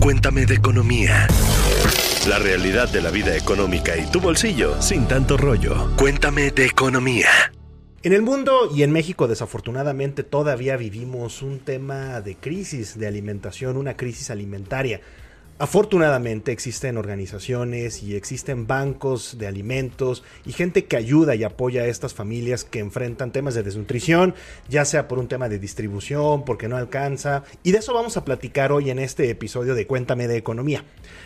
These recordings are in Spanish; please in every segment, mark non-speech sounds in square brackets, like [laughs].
Cuéntame de economía. La realidad de la vida económica y tu bolsillo sin tanto rollo. Cuéntame de economía. En el mundo y en México desafortunadamente todavía vivimos un tema de crisis de alimentación, una crisis alimentaria. Afortunadamente existen organizaciones y existen bancos de alimentos y gente que ayuda y apoya a estas familias que enfrentan temas de desnutrición, ya sea por un tema de distribución, porque no alcanza. Y de eso vamos a platicar hoy en este episodio de Cuéntame de Economía.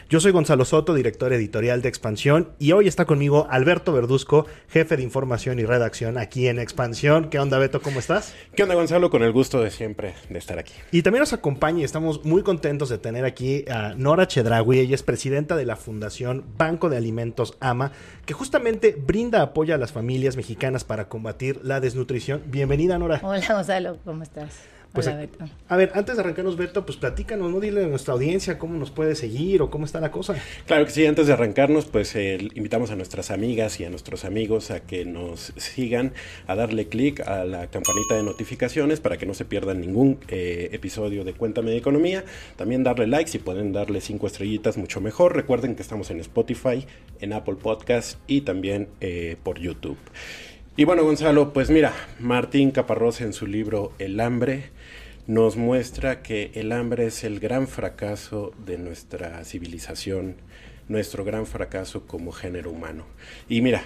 Yo soy Gonzalo Soto, director editorial de Expansión, y hoy está conmigo Alberto Verduzco, jefe de información y redacción aquí en Expansión. ¿Qué onda, Beto? ¿Cómo estás? ¿Qué onda, Gonzalo? Con el gusto de siempre de estar aquí. Y también nos acompaña y estamos muy contentos de tener aquí a Nora Chedragui, ella es presidenta de la Fundación Banco de Alimentos AMA, que justamente brinda apoyo a las familias mexicanas para combatir la desnutrición. Bienvenida, Nora. Hola, Gonzalo, ¿cómo estás? Pues, Hola, Beto. A ver, antes de arrancarnos, Beto, pues platícanos, ¿no? Dile a nuestra audiencia cómo nos puede seguir o cómo está la cosa. Claro que sí, antes de arrancarnos, pues eh, invitamos a nuestras amigas y a nuestros amigos a que nos sigan, a darle clic a la campanita de notificaciones para que no se pierdan ningún eh, episodio de Cuéntame de Economía. También darle like, si pueden darle cinco estrellitas, mucho mejor. Recuerden que estamos en Spotify, en Apple Podcast y también eh, por YouTube. Y bueno, Gonzalo, pues mira, Martín Caparrós en su libro El hambre nos muestra que el hambre es el gran fracaso de nuestra civilización, nuestro gran fracaso como género humano. Y mira,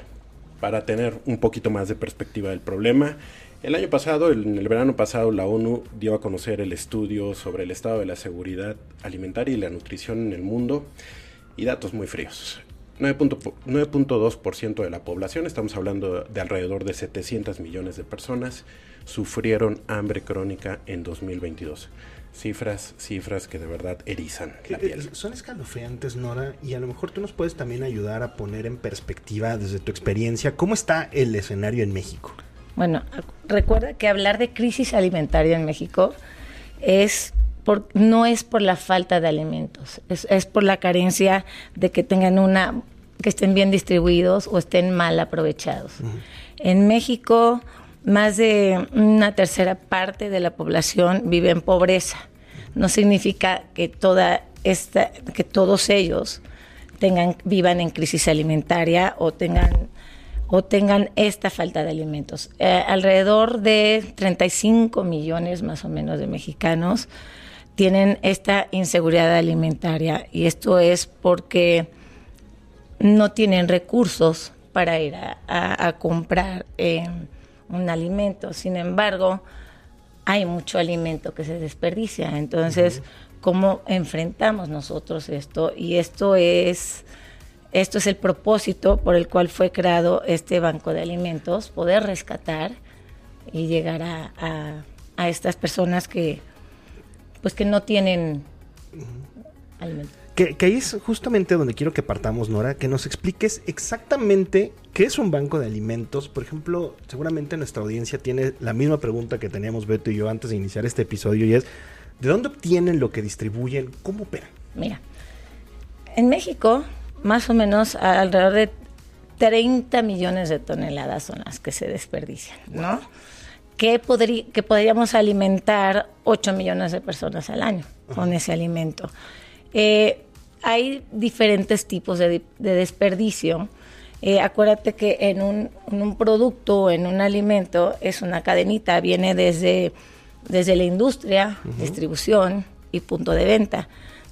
para tener un poquito más de perspectiva del problema, el año pasado, en el verano pasado, la ONU dio a conocer el estudio sobre el estado de la seguridad alimentaria y la nutrición en el mundo y datos muy fríos. 9.2% de la población, estamos hablando de alrededor de 700 millones de personas, sufrieron hambre crónica en 2022. Cifras, cifras que de verdad erizan la piel. Son escalofriantes, Nora, y a lo mejor tú nos puedes también ayudar a poner en perspectiva desde tu experiencia cómo está el escenario en México. Bueno, recuerda que hablar de crisis alimentaria en México es por, no es por la falta de alimentos, es, es, por la carencia de que tengan una, que estén bien distribuidos o estén mal aprovechados. Uh -huh. En México, más de una tercera parte de la población vive en pobreza. No significa que toda esta, que todos ellos tengan, vivan en crisis alimentaria o tengan o tengan esta falta de alimentos. Eh, alrededor de 35 millones más o menos de mexicanos tienen esta inseguridad alimentaria y esto es porque no tienen recursos para ir a, a, a comprar eh, un alimento. Sin embargo, hay mucho alimento que se desperdicia. Entonces, uh -huh. ¿cómo enfrentamos nosotros esto? Y esto es, esto es el propósito por el cual fue creado este banco de alimentos, poder rescatar y llegar a, a, a estas personas que pues que no tienen alimento. Que, que, ahí es justamente donde quiero que partamos, Nora, que nos expliques exactamente qué es un banco de alimentos. Por ejemplo, seguramente nuestra audiencia tiene la misma pregunta que teníamos Beto y yo antes de iniciar este episodio y es, ¿de dónde obtienen lo que distribuyen? ¿Cómo operan? Mira, en México, más o menos alrededor de 30 millones de toneladas son las que se desperdician, ¿no? Que, que podríamos alimentar 8 millones de personas al año con ese alimento. Eh, hay diferentes tipos de, de desperdicio. Eh, acuérdate que en un, en un, producto, en un alimento, es una cadenita, viene desde, desde la industria, uh -huh. distribución y punto de venta.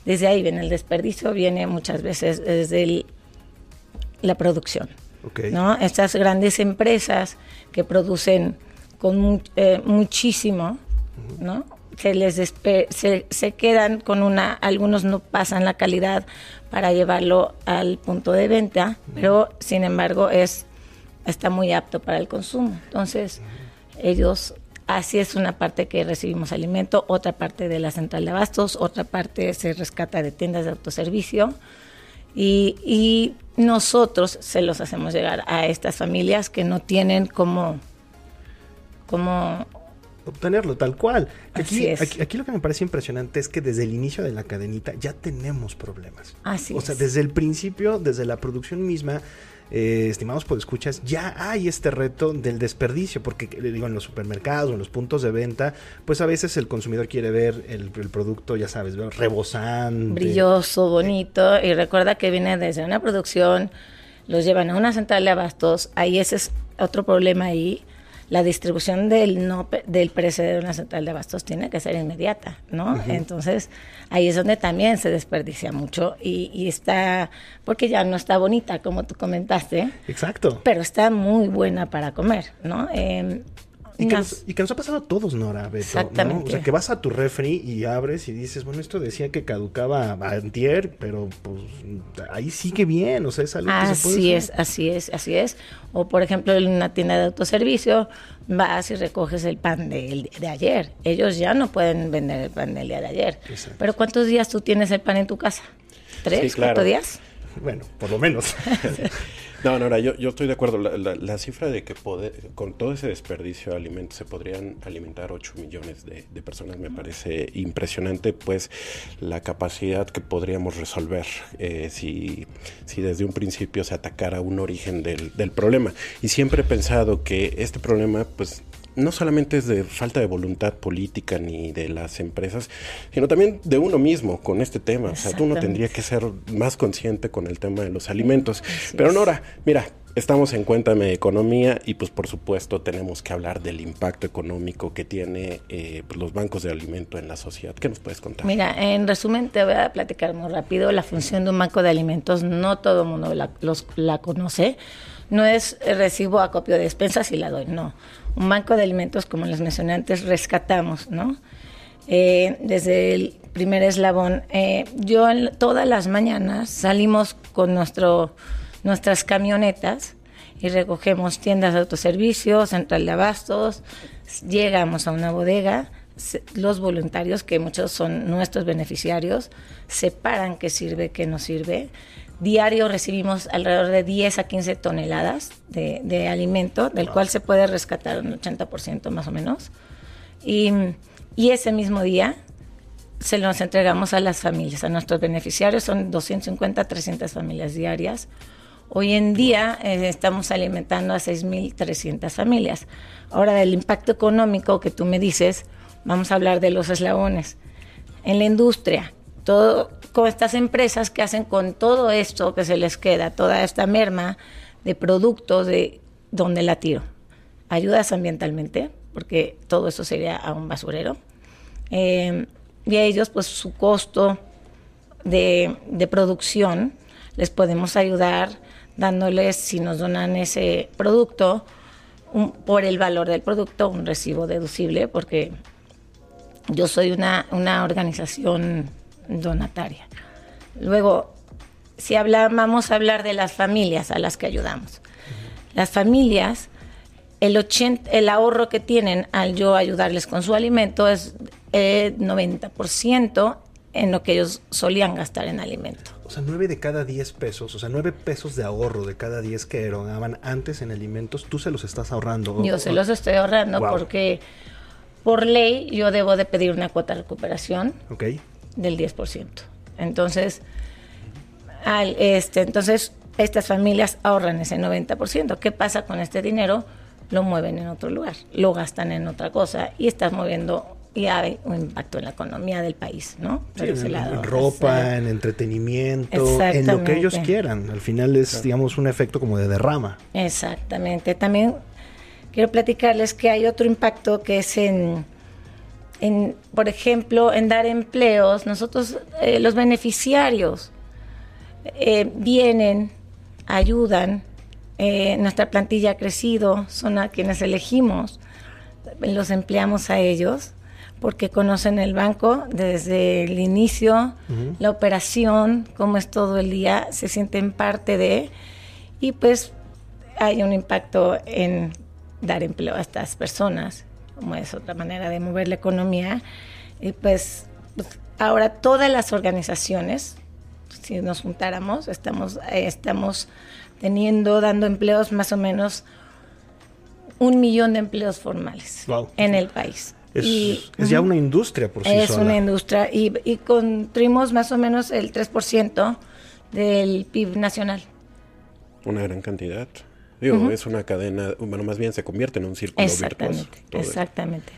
Desde ahí viene el desperdicio, viene muchas veces desde el, la producción. Okay. ¿no? Estas grandes empresas que producen con eh, muchísimo. ¿no? se les se, se, quedan con una, algunos no pasan la calidad para llevarlo al punto de venta, pero sin embargo es está muy apto para el consumo. Entonces, ellos así es una parte que recibimos alimento, otra parte de la central de abastos, otra parte se rescata de tiendas de autoservicio y, y nosotros se los hacemos llegar a estas familias que no tienen como como obtenerlo, tal cual. Aquí, es. aquí, aquí lo que me parece impresionante es que desde el inicio de la cadenita ya tenemos problemas. Así o sea, es. desde el principio, desde la producción misma, eh, estimados por escuchas, ya hay este reto del desperdicio, porque le digo, en los supermercados o en los puntos de venta, pues a veces el consumidor quiere ver el, el producto, ya sabes, rebosante. brilloso, bonito, y recuerda que viene desde una producción, los llevan a una central de abastos, ahí ese es otro problema ahí. La distribución del no del perecedero en la central de abastos tiene que ser inmediata, ¿no? Entonces, ahí es donde también se desperdicia mucho y, y está, porque ya no está bonita, como tú comentaste, Exacto. pero está muy buena para comer, ¿no? Eh, Y que, nos, y que nos ha pasado a todos, Nora, Beto, ¿no? Exactamente. O sea, que vas a tu refri y abres y dices, bueno, esto decía que caducaba antier, pero pues ahí sigue bien, o sea, es algo que se puede es, así es, así es. O por ejemplo, en una tienda de autoservicio, vas y recoges el pan de, de ayer. Ellos ya no pueden vender el pan del día de ayer. Exacto. Pero ¿cuántos días tú tienes el pan en tu casa? ¿Tres? Sí, claro. ¿Cuatro días? Bueno, por lo menos. [laughs] No, Nora, yo, yo estoy de acuerdo. La, la- la cifra de que poder- con todo ese desperdicio de alimentos se podrían alimentar 8 millones de, de personas me parece impresionante, pues la capacidad que podríamos resolver eh, si, si desde un principio se atacara un origen del, del problema. Y siempre he pensado que este problema, pues no solamente es de falta de voluntad política ni de las empresas, sino también de uno mismo con este tema. O sea, uno tendría que ser más consciente con el tema de los alimentos. Así Pero. Nora, mira, estamos en Cuéntame de Economía y pues por supuesto tenemos que hablar del impacto económico que tiene eh, pues, los bancos de alimento en la sociedad. ¿Qué nos puedes contar? Mira, en resumen te voy a platicar muy rápido la función de un banco de alimentos. No todo el mundo la, los- la conoce. No es recibo acopio de despensas y la doy, no. Un banco de alimentos, como les mencioné antes, rescatamos, ¿no? Eh, desde el primer eslabón. eh, yo todas las mañanas salimos con nuestro, nuestras camionetas y recogemos tiendas de autoservicio, central de abastos, llegamos a una bodega, los voluntarios, que muchos son nuestros beneficiarios, separan qué sirve, qué no sirve. Diario recibimos alrededor de 10 a 15 toneladas de, de alimento, del cual se puede rescatar un 80% más o menos. Y, y ese mismo día se los entregamos a las familias, a nuestros beneficiarios, son 250, 300 familias diarias. Hoy en día eh, estamos alimentando a 6.300 familias. Ahora, del impacto económico que tú me dices, vamos a hablar de los eslabones. En la industria, todo, con estas empresas que hacen con todo esto que se les queda, toda esta merma de productos, de dónde la tiro. Ayudas ambientalmente, porque todo eso sería a un basurero. Eh, y a ellos, pues su costo de, de producción, les podemos ayudar dándoles, si nos donan ese producto, por el valor del producto, un recibo deducible, porque yo soy una, una organización donataria. Luego, si habla- vamos a hablar de las familias a las que ayudamos. Las familias, el, 80, el ahorro que tienen al yo ayudarles con su alimento es eh, 90% en lo que ellos solían gastar en alimento. O sea, 9 de cada 10 pesos, o sea, 9 pesos de ahorro de cada 10 que erogaban antes en alimentos, tú se los estás ahorrando. Yo se los estoy ahorrando Wow. porque por ley yo debo de pedir una cuota de recuperación Ok. del 10%. Entonces, al, este, entonces estas familias ahorran ese 90%. ¿Qué pasa con este dinero? Lo mueven en otro lugar, lo gastan en otra cosa y estás moviendo y hay un impacto en la economía del país, ¿no? Sí, en, lado. en ropa, en entretenimiento, en lo que ellos quieran. Al final es, digamos, un efecto como de derrama. Exactamente. También quiero platicarles que hay otro impacto que es en, en por ejemplo, en dar empleos. Nosotros, eh, los beneficiarios, eh, vienen, ayudan. eh, nuestra plantilla ha crecido, son a quienes elegimos, los empleamos a ellos porque conocen el banco desde el inicio, la operación, cómo es todo el día, se sienten parte de, y pues hay un impacto en dar empleo a estas personas, como es otra manera de mover la economía. Y pues, pues, ahora todas las organizaciones, si nos juntáramos, estamos, eh, estamos teniendo, dando empleos más o menos un millón de empleos formales en el país. Es, es ya una industria por sí es una industria y, y construimos más o menos el 3% del PIB nacional. Una gran cantidad. Digo, es una cadena, bueno, más bien se convierte en un círculo exactamente, virtuoso. Exactamente.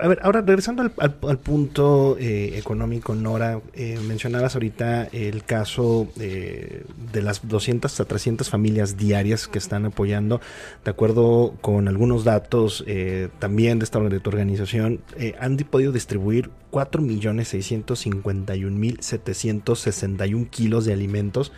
A ver, ahora regresando al, punto eh, económico, Nora, eh, mencionabas ahorita el caso eh, de las 200 a 300 familias diarias que están apoyando. De acuerdo con algunos datos también de esta de tu organización, han podido distribuir 4.651.761 kilos de alimentos.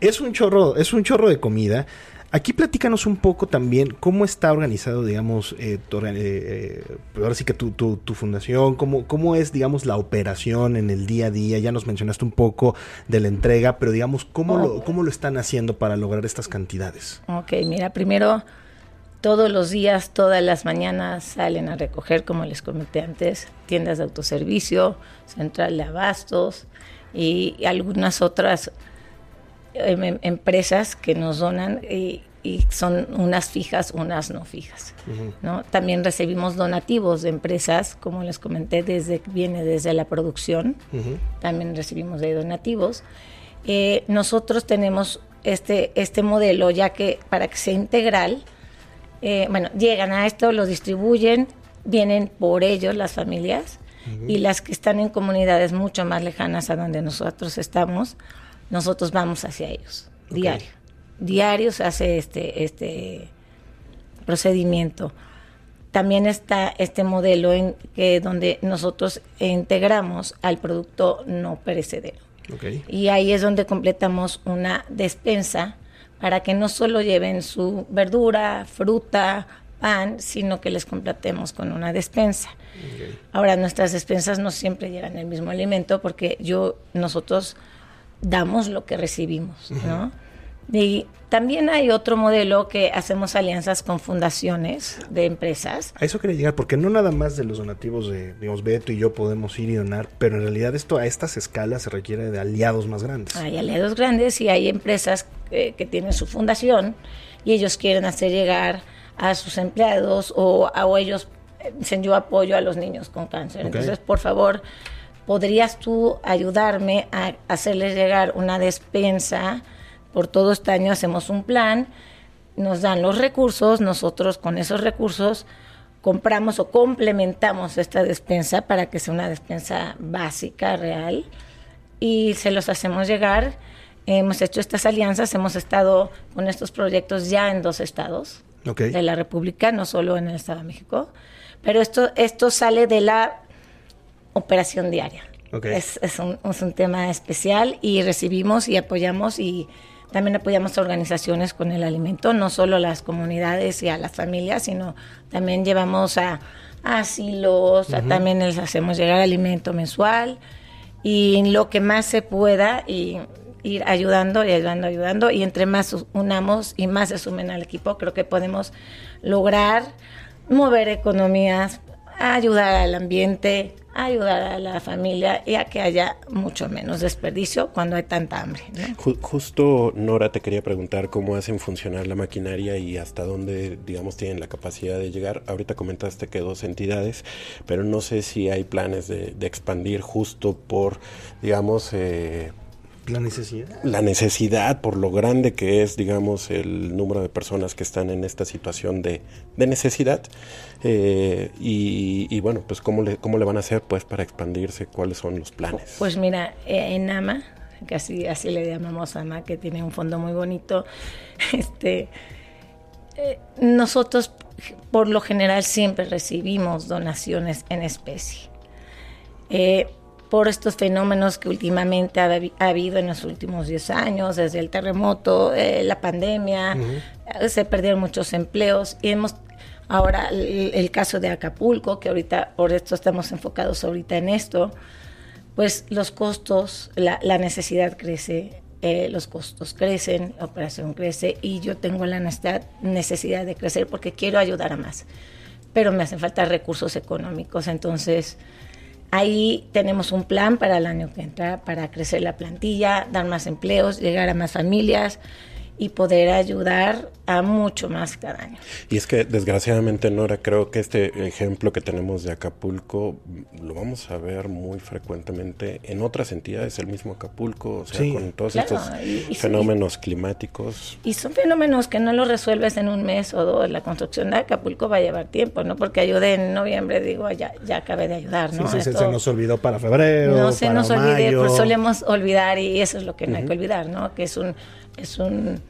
Es un chorro, es un chorro de comida. Aquí platícanos un poco también cómo está organizado, digamos, eh, eh, eh, ahora sí que tu, tu, fundación, cómo, cómo es, digamos, la operación en el día a día. Ya nos mencionaste un poco de la entrega, pero digamos, ¿cómo, lo, cómo lo están haciendo para lograr estas cantidades? Ok, mira, primero, todos los días, todas las mañanas salen a recoger, como les comenté antes, tiendas de autoservicio, central de abastos y algunas otras Em, em, empresas que nos donan y, son unas fijas, unas no fijas. ¿no? También recibimos donativos de empresas, como les comenté, desde viene desde la producción, también recibimos de donativos. Eh, nosotros tenemos este, este modelo, ya que para que sea integral, eh, bueno, llegan a esto, lo distribuyen, vienen por ellos las familias y las que están en comunidades mucho más lejanas a donde nosotros estamos, nosotros vamos hacia ellos, diario. Diario se hace este, este procedimiento. También está este modelo en que donde nosotros integramos al producto no perecedero. Y ahí es donde completamos una despensa para que no solo lleven su verdura, fruta, pan, sino que les completemos con una despensa. Ahora, nuestras despensas no siempre llevan el mismo alimento porque yo, nosotros damos lo que recibimos, ¿no? Y también hay otro modelo que hacemos alianzas con fundaciones de empresas. A eso quería llegar, porque no nada más de los donativos de, digamos, Beto y yo podemos ir y donar, pero en realidad esto a estas escalas se requiere de aliados más grandes. Hay aliados grandes y hay empresas que tienen su fundación y ellos quieren hacer llegar a sus empleados o, a, ellos dicen yo apoyo a los niños con cáncer. Entonces, por favor, ¿podrías tú ayudarme a hacerles llegar una despensa? Por todo este año hacemos un plan, nos dan los recursos, nosotros con esos recursos compramos o complementamos esta despensa para que sea una despensa básica, real, y se los hacemos llegar. Hemos hecho estas alianzas, hemos estado con estos proyectos ya en dos estados de la República, no solo en el Estado de México, pero esto, esto sale de la operación diaria. Es, es, un, es, un, tema especial y recibimos y apoyamos y también apoyamos a organizaciones con el alimento, no solo a las comunidades y a las familias, sino también llevamos a, asilos, también les hacemos llegar alimento mensual y lo que más se pueda y ir ayudando y ayudando, ayudando. Y entre más unamos y más se sumen al equipo, creo que podemos lograr mover economías, ayudar al ambiente, ayudar a la familia y a que haya mucho menos desperdicio cuando hay tanta hambre. Justo, Nora, te quería preguntar cómo hacen funcionar la maquinaria y hasta dónde, digamos, tienen la capacidad de llegar. Ahorita comentaste que dos entidades, pero no sé si hay planes de, expandir justo por, digamos, eh, la necesidad. La necesidad, por lo grande que es, digamos, el número de personas que están en esta situación de, necesidad. Eh, y, bueno, pues ¿cómo le, cómo le van a hacer pues para expandirse, cuáles son los planes. Pues mira, eh, en AMA, que así, le llamamos AMA, que tiene un fondo muy bonito, [laughs] este, eh, nosotros por lo general siempre recibimos donaciones en especie por estos fenómenos que últimamente ha, habido en los últimos 10 años, desde el terremoto, eh, la pandemia, se perdieron muchos empleos y hemos ahora el, caso de Acapulco, que ahorita por esto estamos enfocados ahorita en esto, pues los costos, la, necesidad crece, eh, los costos crecen, la operación crece y yo tengo la necesidad de crecer porque quiero ayudar a más, pero me hacen falta recursos económicos, entonces Ahí tenemos un plan para el año que entra, para crecer la plantilla, dar más empleos, llegar a más familias y poder ayudar a mucho más cada año. Y es que desgraciadamente, Nora, creo que este ejemplo que tenemos de Acapulco lo vamos a ver muy frecuentemente en otras entidades del mismo Acapulco, o sea, con todos estos fenómenos climáticos. Y son fenómenos que no los resuelves en un mes o dos. La construcción de Acapulco va a llevar tiempo, ¿no? Porque ayude en noviembre, digo, ya, ya acabé de ayudar, ¿no? Sí, sí, se nos olvidó para febrero. No se nos olvide, pues solemos olvidar y eso es lo que no hay que olvidar, ¿no? Que es un, es un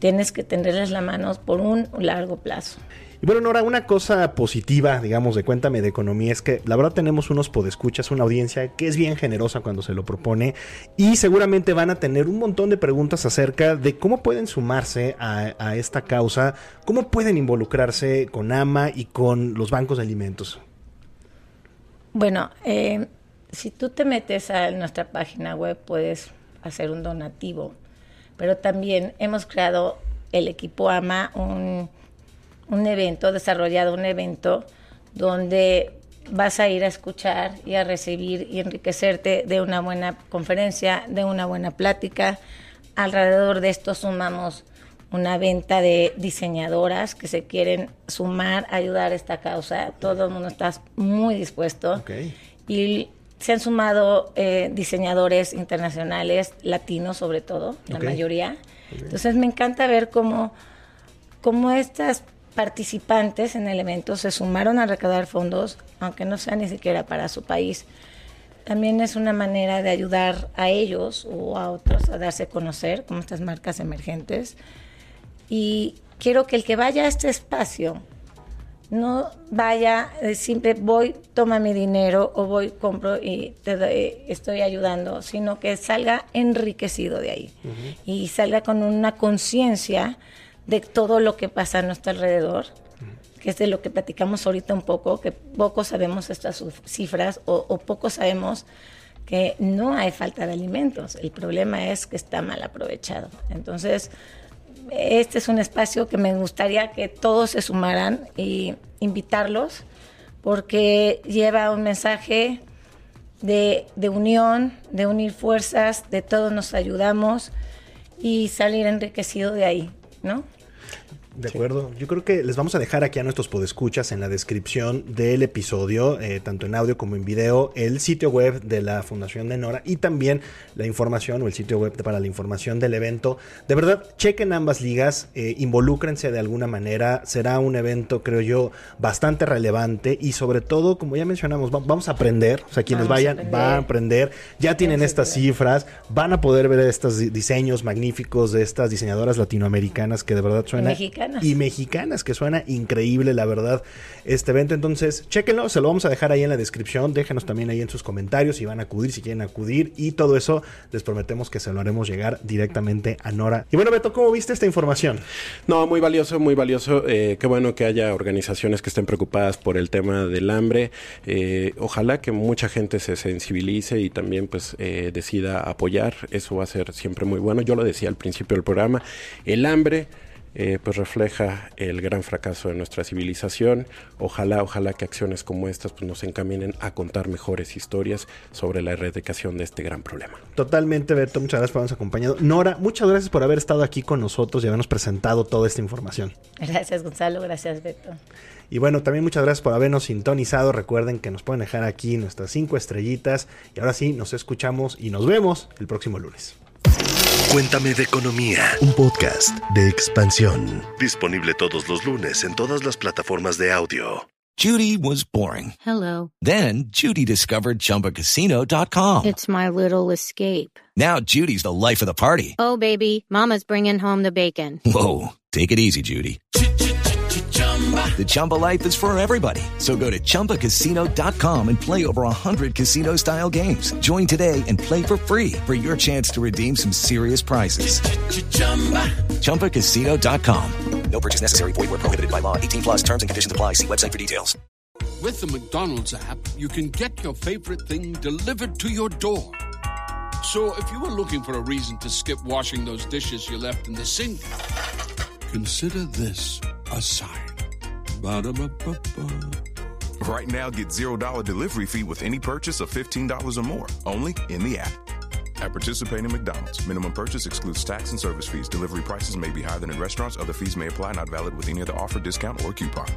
tienes que tenderles la mano por un largo plazo. Y bueno, Nora, una cosa positiva, digamos, de Cuéntame de Economía es que la verdad tenemos unos podescuchas, una audiencia que es bien generosa cuando se lo propone y seguramente van a tener un montón de preguntas acerca de cómo pueden sumarse a, esta causa, cómo pueden involucrarse con AMA y con los bancos de alimentos. Bueno, eh, si tú te metes a nuestra página web puedes hacer un donativo pero también hemos creado el equipo AMA un, un evento, desarrollado un evento donde vas a ir a escuchar y a recibir y enriquecerte de una buena conferencia, de una buena plática. Alrededor de esto sumamos una venta de diseñadoras que se quieren sumar ayudar a esta causa. Todo el mundo está muy dispuesto. Y se han sumado eh, diseñadores internacionales, latinos sobre todo, la mayoría. Entonces me encanta ver cómo, cómo estas participantes en el evento se sumaron a recaudar fondos, aunque no sea ni siquiera para su país. También es una manera de ayudar a ellos o a otros a darse a conocer como estas marcas emergentes. Y quiero que el que vaya a este espacio no vaya de simple voy, toma mi dinero o voy, compro y te estoy ayudando, sino que salga enriquecido de ahí. Y salga con una conciencia de todo lo que pasa a nuestro alrededor, que es de lo que platicamos ahorita un poco, que poco sabemos estas cifras o, o poco sabemos que no hay falta de alimentos, el problema es que está mal aprovechado. Entonces, este es un espacio que me gustaría que todos se sumaran y invitarlos porque lleva un mensaje de, de, unión, de unir fuerzas, de todos nos ayudamos y salir enriquecido de ahí, ¿no? De acuerdo. Yo creo que les vamos a dejar aquí a nuestros podescuchas en la descripción del episodio, eh, tanto en audio como en video, el sitio web de la Fundación de Nora y también la información o el sitio web para la información del evento. De verdad, chequen ambas ligas, eh, involúcrense de alguna manera. Será un evento, creo yo, bastante relevante y sobre todo, como ya mencionamos, vamos a aprender. O sea, quienes vayan van a aprender. Ya tienen estas cifras, van a poder ver estos diseños magníficos de estas diseñadoras latinoamericanas que de verdad y mexicanas, que suena increíble, la verdad, este evento. Entonces, chéquenlo, se lo vamos a dejar ahí en la descripción. Déjenos también ahí en sus comentarios si van a acudir, si quieren acudir. Y todo eso les prometemos que se lo haremos llegar directamente a Nora. Y bueno, Beto, ¿cómo viste esta información? No, muy valioso, muy valioso. Eh, qué bueno que haya organizaciones que estén preocupadas por el tema del hambre. Eh, ojalá que mucha gente se sensibilice y también pues eh, decida apoyar. Eso va a ser siempre muy bueno. Yo lo decía al principio del programa. El hambre eh, pues refleja el gran fracaso de nuestra civilización. Ojalá, ojalá que acciones como estas pues, nos encaminen a contar mejores historias sobre la erradicación de este gran problema. Totalmente, Beto, muchas gracias por habernos acompañado. Nora, muchas gracias por haber estado aquí con nosotros y habernos presentado toda esta información. Gracias, Gonzalo, gracias, Beto. Y bueno, también muchas gracias por habernos sintonizado. Recuerden que nos pueden dejar aquí nuestras cinco estrellitas. Y ahora sí, nos escuchamos y nos vemos el próximo lunes. Cuéntame de Economía, un podcast de expansión. Disponible todos los lunes en todas las plataformas de audio. Judy was boring. Hello. Then Judy discovered chumbacasino.com. It's my little escape. Now Judy's the life of the party. Oh, baby, Mama's bringing home the bacon. Whoa. Take it easy, Judy. The Chumba life is for everybody. So go to ChumbaCasino.com and play over 100 casino style games. Join today and play for free for your chance to redeem some serious prizes. Ch-ch-chumba. ChumbaCasino.com. No purchase necessary. Void where prohibited by law. 18 plus terms and conditions apply. See website for details. With the McDonald's app, you can get your favorite thing delivered to your door. So if you were looking for a reason to skip washing those dishes you left in the sink, consider this a sign. Ba-da-ba-ba-ba. Right now, get $0 delivery fee with any purchase of $15 or more, only in the app. at participating McDonald's. Minimum purchase excludes tax and service fees. Delivery prices may be higher than in restaurants. Other fees may apply, not valid with any other offer, discount, or coupon.